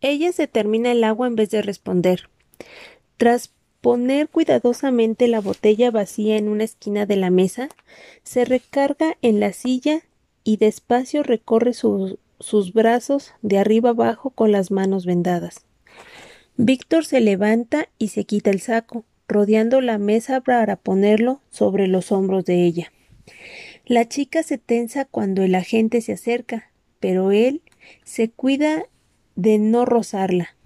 Ella se termina el agua en vez de responder. Tras poner cuidadosamente la botella vacía en una esquina de la mesa, se recarga en la silla y despacio recorre sus brazos de arriba abajo con las manos vendadas. Víctor se levanta y se quita el saco, rodeando la mesa para ponerlo sobre los hombros de ella. La chica se tensa cuando el agente se acerca, pero él se cuida de no rozarla.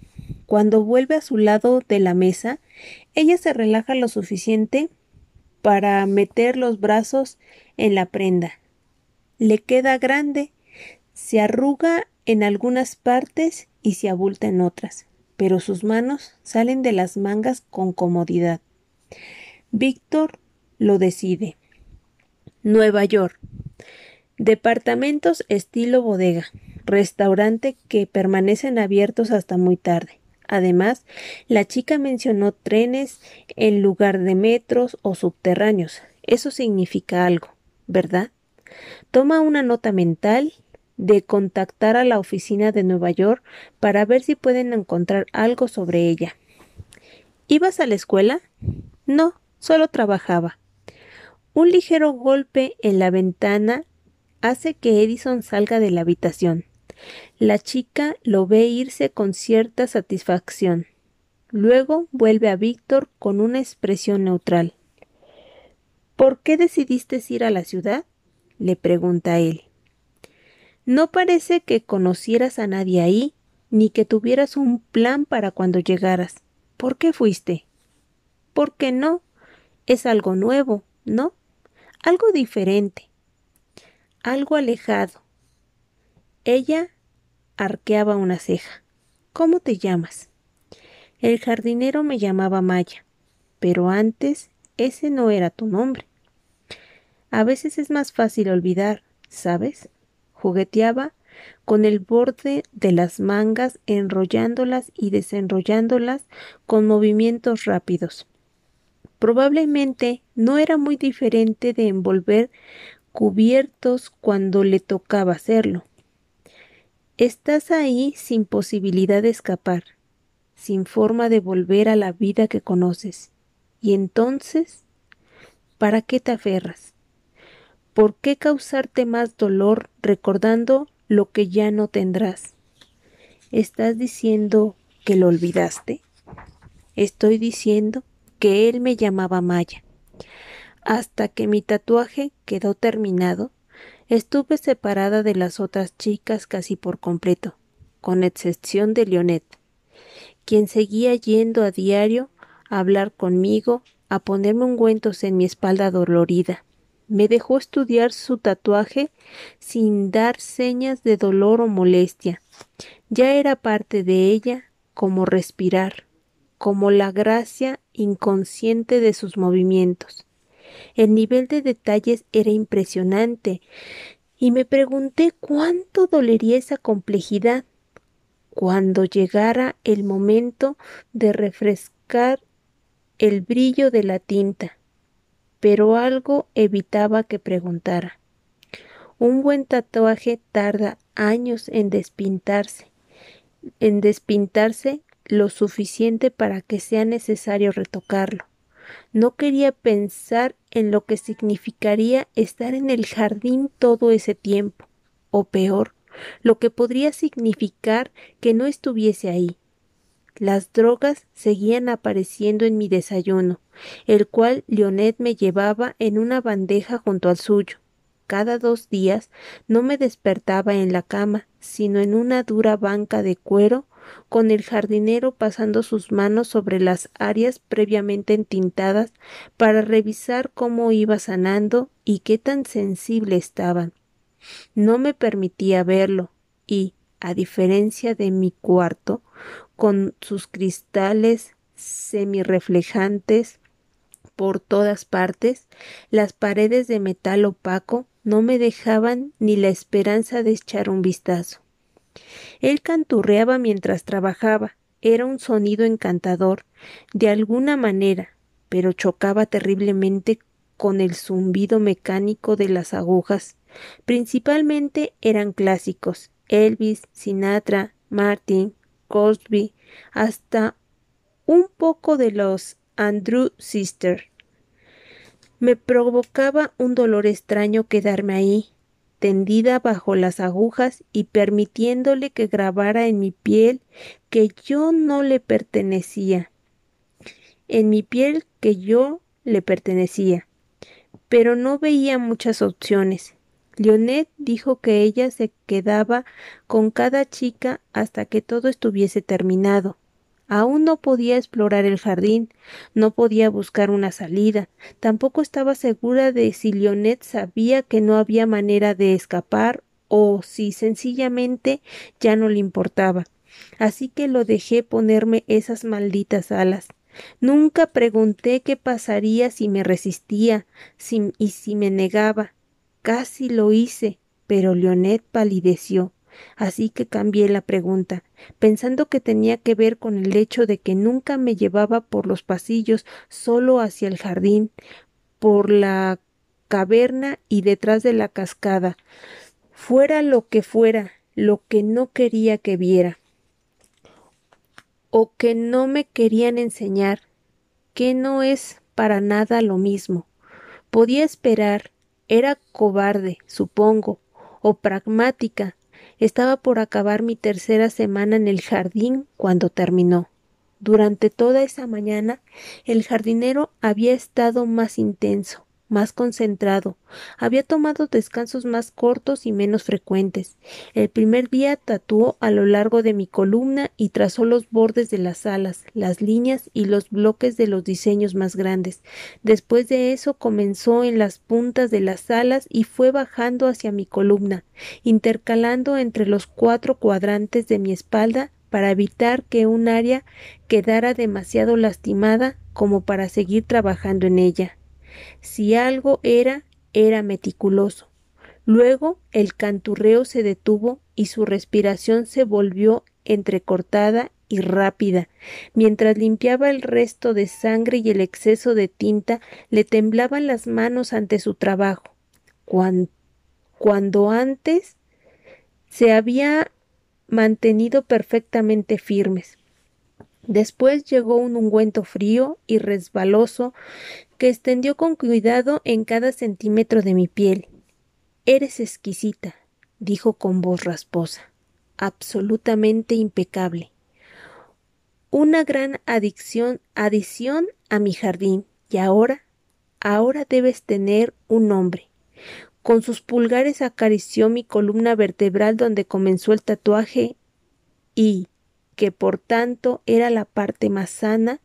Cuando vuelve a su lado de la mesa, ella se relaja lo suficiente para meter los brazos en la prenda. Le queda grande, se arruga en algunas partes y se abulta en otras, pero sus manos salen de las mangas con comodidad. Víctor lo decide. Nueva York. Departamentos estilo bodega, restaurante que permanecen abiertos hasta muy tarde. Además, la chica mencionó trenes en lugar de metros o subterráneos. Eso significa algo, ¿verdad? Toma una nota mental de contactar a la oficina de Nueva York para ver si pueden encontrar algo sobre ella. ¿Ibas a la escuela? No, solo trabajaba. Un ligero golpe en la ventana hace que Edison salga de la habitación. La chica lo ve irse con cierta satisfacción. Luego vuelve a Víctor con una expresión neutral. ¿Por qué decidiste ir a la ciudad? le pregunta él. No parece que conocieras a nadie ahí, ni que tuvieras un plan para cuando llegaras. ¿Por qué fuiste? ¿Por qué no? Es algo nuevo, ¿no? Algo diferente. Algo alejado. Ella arqueaba una ceja. ¿Cómo te llamas? El jardinero me llamaba Maya, pero antes ese no era tu nombre. A veces es más fácil olvidar, ¿sabes? Jugueteaba con el borde de las mangas, enrollándolas y desenrollándolas con movimientos rápidos. Probablemente no era muy diferente de envolver cubiertos cuando le tocaba hacerlo. Estás ahí sin posibilidad de escapar, sin forma de volver a la vida que conoces. Y entonces, ¿para qué te aferras? ¿Por qué causarte más dolor recordando lo que ya no tendrás? ¿Estás diciendo que lo olvidaste? Estoy diciendo que él me llamaba Maya. Hasta que mi tatuaje quedó terminado, Estuve separada de las otras chicas casi por completo, con excepción de Leonet, quien seguía yendo a diario a hablar conmigo, a ponerme ungüentos en mi espalda dolorida. Me dejó estudiar su tatuaje sin dar señas de dolor o molestia. Ya era parte de ella como respirar, como la gracia inconsciente de sus movimientos. El nivel de detalles era impresionante y me pregunté cuánto dolería esa complejidad cuando llegara el momento de refrescar el brillo de la tinta. Pero algo evitaba que preguntara. Un buen tatuaje tarda años en despintarse, en despintarse lo suficiente para que sea necesario retocarlo. No quería pensar en lo que significaría estar en el jardín todo ese tiempo, o peor, lo que podría significar que no estuviese ahí. Las drogas seguían apareciendo en mi desayuno, el cual Leonet me llevaba en una bandeja junto al suyo. Cada dos días no me despertaba en la cama, sino en una dura banca de cuero con el jardinero pasando sus manos sobre las áreas previamente entintadas para revisar cómo iba sanando y qué tan sensible estaban. No me permitía verlo y, a diferencia de mi cuarto, con sus cristales semirreflejantes por todas partes, las paredes de metal opaco no me dejaban ni la esperanza de echar un vistazo. Él canturreaba mientras trabajaba. Era un sonido encantador, de alguna manera, pero chocaba terriblemente con el zumbido mecánico de las agujas. Principalmente eran clásicos Elvis, Sinatra, Martin, Cosby, hasta un poco de los Andrew Sister. Me provocaba un dolor extraño quedarme ahí, tendida bajo las agujas y permitiéndole que grabara en mi piel que yo no le pertenecía, en mi piel que yo le pertenecía. Pero no veía muchas opciones. Leonet dijo que ella se quedaba con cada chica hasta que todo estuviese terminado. Aún no podía explorar el jardín, no podía buscar una salida, tampoco estaba segura de si Leonet sabía que no había manera de escapar o si sencillamente ya no le importaba. Así que lo dejé ponerme esas malditas alas. Nunca pregunté qué pasaría si me resistía y si me negaba. Casi lo hice, pero Leonet palideció. Así que cambié la pregunta, pensando que tenía que ver con el hecho de que nunca me llevaba por los pasillos solo hacia el jardín, por la caverna y detrás de la cascada, fuera lo que fuera, lo que no quería que viera, o que no me querían enseñar, que no es para nada lo mismo. Podía esperar, era cobarde, supongo, o pragmática, estaba por acabar mi tercera semana en el jardín cuando terminó. Durante toda esa mañana el jardinero había estado más intenso, más concentrado, había tomado descansos más cortos y menos frecuentes. El primer día tatuó a lo largo de mi columna y trazó los bordes de las alas, las líneas y los bloques de los diseños más grandes. Después de eso comenzó en las puntas de las alas y fue bajando hacia mi columna, intercalando entre los cuatro cuadrantes de mi espalda para evitar que un área quedara demasiado lastimada como para seguir trabajando en ella. Si algo era, era meticuloso. Luego el canturreo se detuvo y su respiración se volvió entrecortada y rápida. Mientras limpiaba el resto de sangre y el exceso de tinta, le temblaban las manos ante su trabajo. Cuando, cuando antes se había mantenido perfectamente firmes. Después llegó un ungüento frío y resbaloso que extendió con cuidado en cada centímetro de mi piel. Eres exquisita, dijo con voz rasposa, absolutamente impecable. Una gran adicción, adición a mi jardín, y ahora, ahora debes tener un nombre. Con sus pulgares acarició mi columna vertebral donde comenzó el tatuaje y, que por tanto era la parte más sana,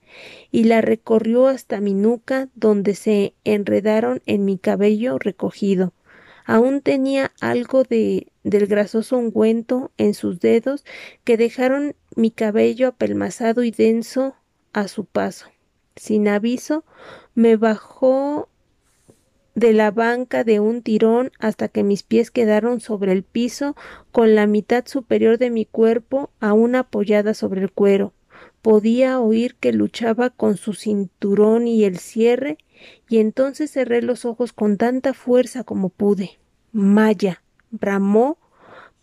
y la recorrió hasta mi nuca, donde se enredaron en mi cabello recogido. Aún tenía algo de del grasoso ungüento en sus dedos que dejaron mi cabello apelmazado y denso a su paso. Sin aviso, me bajó de la banca de un tirón hasta que mis pies quedaron sobre el piso con la mitad superior de mi cuerpo aún apoyada sobre el cuero. Podía oír que luchaba con su cinturón y el cierre, y entonces cerré los ojos con tanta fuerza como pude. Maya. bramó,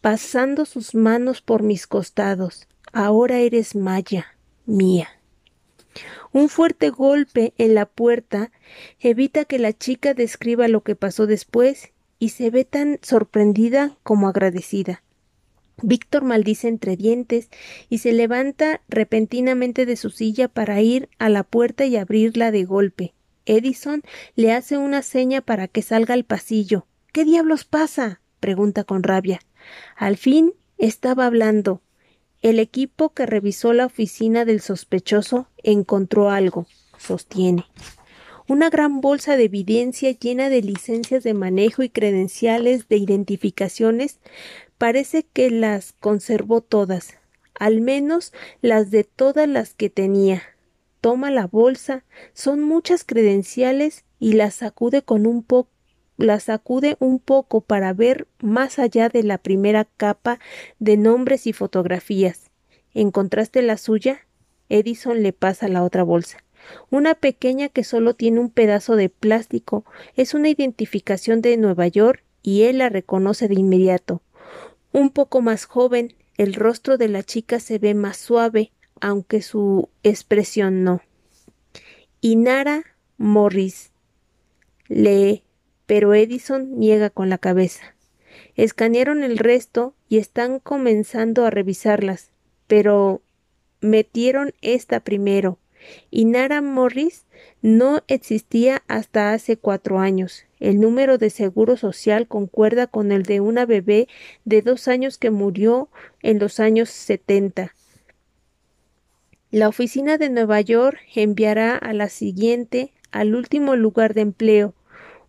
pasando sus manos por mis costados. Ahora eres Maya, mía. Un fuerte golpe en la puerta evita que la chica describa lo que pasó después y se ve tan sorprendida como agradecida. Víctor maldice entre dientes y se levanta repentinamente de su silla para ir a la puerta y abrirla de golpe. Edison le hace una seña para que salga al pasillo. ¿Qué diablos pasa? pregunta con rabia. Al fin estaba hablando. El equipo que revisó la oficina del sospechoso encontró algo, sostiene. Una gran bolsa de evidencia llena de licencias de manejo y credenciales de identificaciones parece que las conservó todas, al menos las de todas las que tenía. Toma la bolsa, son muchas credenciales y las sacude con un poco la sacude un poco para ver más allá de la primera capa de nombres y fotografías. ¿Encontraste la suya? Edison le pasa la otra bolsa. Una pequeña que solo tiene un pedazo de plástico. Es una identificación de Nueva York y él la reconoce de inmediato. Un poco más joven, El rostro de la chica se ve más suave, aunque su expresión no. Inara Morris lee, pero Edison niega con la cabeza. Escanearon el resto y están comenzando a revisarlas, pero metieron esta primero. Inara Morris no existía hasta hace cuatro años. El número de seguro social concuerda con el de una bebé de dos años que murió en los años setenta. La oficina de Nueva York enviará a la siguiente al último lugar de empleo,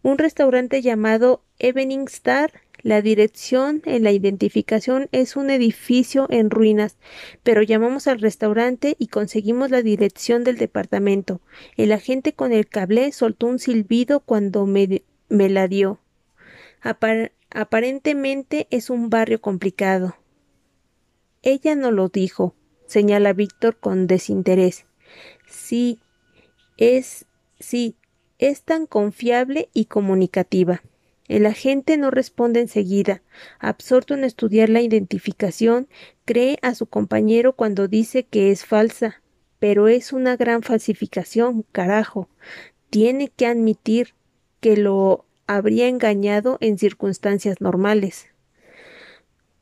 un restaurante llamado Evening Star. La dirección en la identificación es un edificio en ruinas, pero llamamos al restaurante y conseguimos la dirección del departamento. El agente con el cable soltó un silbido cuando me, la dio. aparentemente es un barrio complicado. Ella no lo dijo, señala Víctor con desinterés. Sí, es Sí, es tan confiable y comunicativa. El agente no responde enseguida. Absorto en estudiar la identificación, cree a su compañero cuando dice que es falsa. Pero es una gran falsificación, carajo. Tiene que admitir que lo habría engañado en circunstancias normales.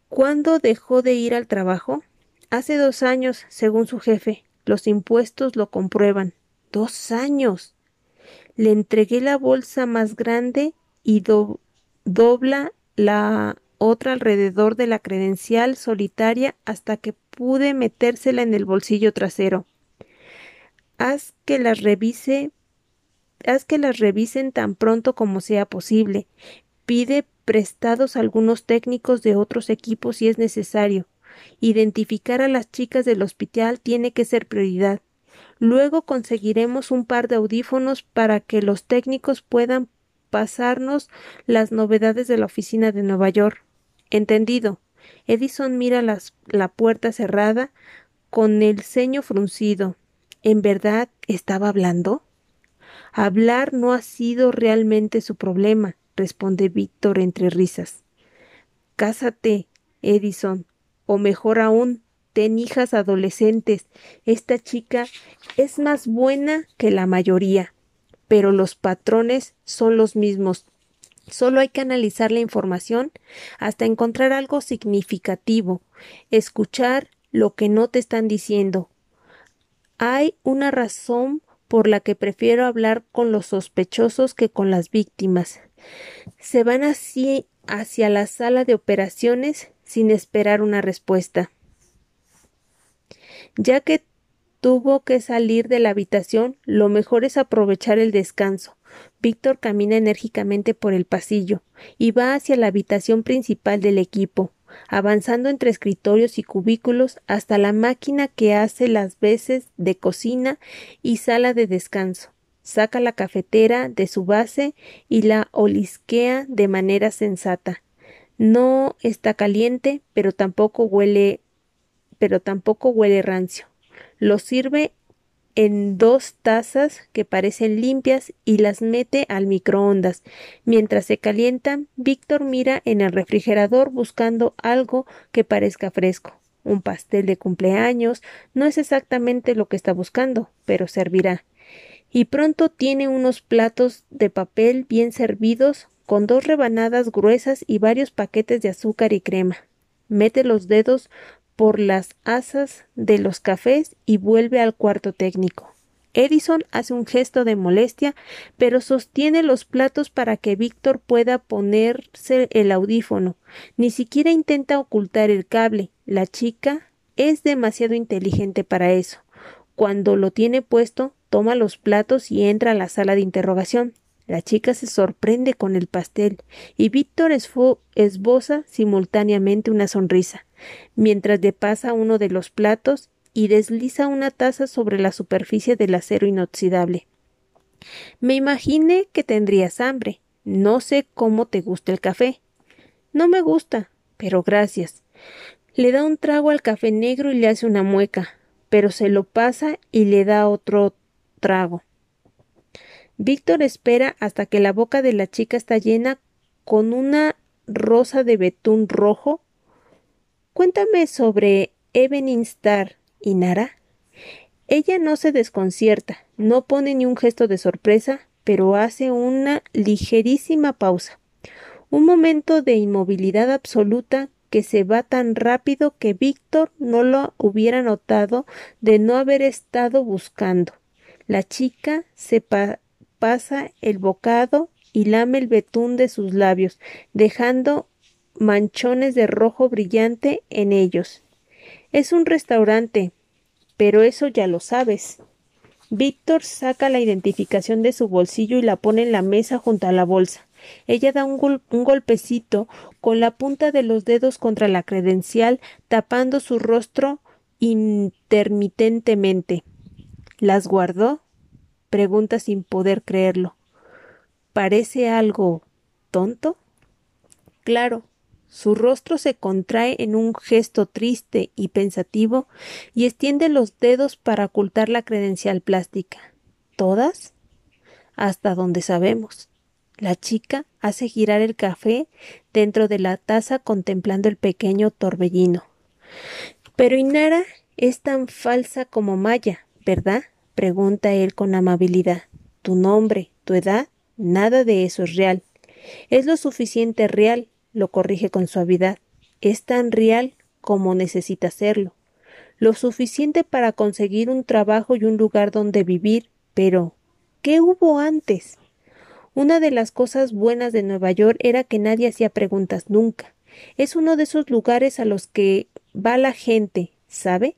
¿Cuándo dejó de ir al trabajo? Hace dos años, según su jefe. Los impuestos lo comprueban. Dos años. Le entregué la bolsa más grande y dobla la otra alrededor de la credencial solitaria hasta que pude metérsela en el bolsillo trasero. Haz que las revise haz que las revisen tan pronto como sea posible. Pide prestados algunos técnicos de otros equipos si es necesario. Identificar a las chicas del hospital tiene que ser prioridad. Luego conseguiremos un par de audífonos para que los técnicos puedan pasarnos las novedades de la oficina de Nueva York. Entendido. Edison mira la puerta cerrada con el ceño fruncido. ¿En verdad estaba hablando? Hablar no ha sido realmente su problema, responde Víctor entre risas. Cásate, Edison, o mejor aún, ten hijas adolescentes. Esta chica es más buena que la mayoría, pero los patrones son los mismos. Solo hay que analizar la información hasta encontrar algo significativo, escuchar lo que no te están diciendo. Hay una razón por la que prefiero hablar con los sospechosos que con las víctimas. Se van así hacia la sala de operaciones sin esperar una respuesta. Ya que tuvo que salir de la habitación, lo mejor es aprovechar el descanso. Víctor camina enérgicamente por el pasillo y va hacia la habitación principal del equipo, avanzando entre escritorios y cubículos hasta la máquina que hace las veces de cocina y sala de descanso. Saca la cafetera de su base y la olisquea de manera sensata. No está caliente, pero tampoco huele pero tampoco huele rancio. Lo sirve en dos tazas que parecen limpias y las mete al microondas. Mientras se calientan, Víctor mira en el refrigerador buscando algo que parezca fresco. Un pastel de cumpleaños no es exactamente lo que está buscando, pero servirá. Y pronto tiene unos platos de papel bien servidos con dos rebanadas gruesas y varios paquetes de azúcar y crema. Mete los dedos por las asas de los cafés y vuelve al cuarto técnico. Edison hace un gesto de molestia, pero sostiene los platos para que Víctor pueda ponerse el audífono. Ni siquiera intenta ocultar el cable. La chica es demasiado inteligente para eso. Cuando lo tiene puesto, toma los platos y entra a la sala de interrogación. La chica se sorprende con el pastel y Víctor esboza simultáneamente una sonrisa, mientras le pasa uno de los platos y desliza una taza sobre la superficie del acero inoxidable. Me imaginé que tendrías hambre. No sé cómo te gusta el café. No me gusta, pero gracias. Le da un trago al café negro y le hace una mueca, pero se lo pasa y le da otro trago. Víctor espera hasta que la boca de la chica está llena con una rosa de betún rojo Cuéntame sobre Evening Star y Nara. Ella no se desconcierta, no pone ni un gesto de sorpresa, pero hace una ligerísima pausa. Un momento de inmovilidad absoluta que se va tan rápido que Víctor no lo hubiera notado de no haber estado buscando. La chica se pasa el bocado y lame el betún de sus labios, dejando manchones de rojo brillante en ellos. Es un restaurante, pero eso ya lo sabes. Víctor saca la identificación de su bolsillo y la pone en la mesa junto a la bolsa. Ella da un, golpecito con la punta de los dedos contra la credencial, tapando su rostro intermitentemente. ¿Las guardó? pregunta sin poder creerlo. ¿Parece algo tonto? Claro, su rostro se contrae en un gesto triste y pensativo y extiende los dedos para ocultar la credencial plástica. ¿Todas? Hasta donde sabemos. La chica hace girar el café dentro de la taza contemplando el pequeño torbellino. Pero Inara es tan falsa como Maya, ¿verdad? pregunta él con amabilidad. Tu nombre, tu edad, nada de eso es real. Es lo suficiente real lo corrige con suavidad. Es tan real como necesita serlo. Lo suficiente para conseguir un trabajo y un lugar donde vivir. Pero, ¿qué hubo antes? Una de las cosas buenas de Nueva York era que nadie hacía preguntas nunca. Es uno de esos lugares a los que va la gente, ¿sabe?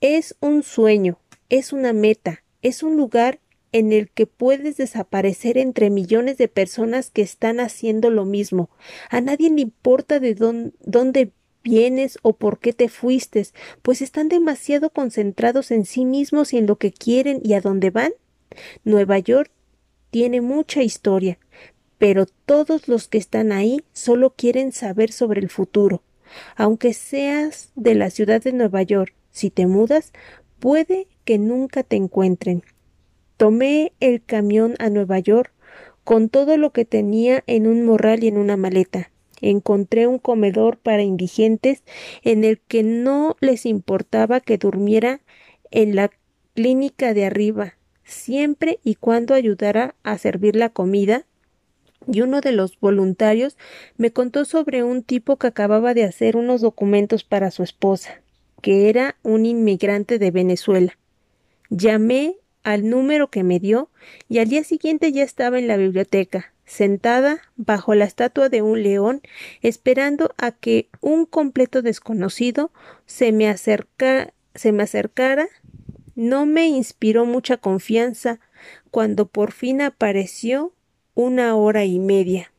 Es un sueño, es una meta, es un lugar en el que puedes desaparecer entre millones de personas que están haciendo lo mismo. A nadie le importa de dónde vienes o por qué te fuiste, pues están demasiado concentrados en sí mismos y en lo que quieren y a dónde van. Nueva York tiene mucha historia, pero todos los que están ahí solo quieren saber sobre el futuro. Aunque seas de la ciudad de Nueva York, si te mudas, puede que nunca te encuentren. Tomé el camión a Nueva York con todo lo que tenía en un morral y en una maleta. Encontré un comedor para indigentes en el que no les importaba que durmiera en la clínica de arriba, siempre y cuando ayudara a servir la comida y uno de los voluntarios me contó sobre un tipo que acababa de hacer unos documentos para su esposa, que era un inmigrante de Venezuela. Llamé al número que me dio y al día siguiente ya estaba en la biblioteca, sentada bajo la estatua de un león, esperando a que un completo desconocido se me, acercara. No me inspiró mucha confianza cuando por fin apareció una hora y media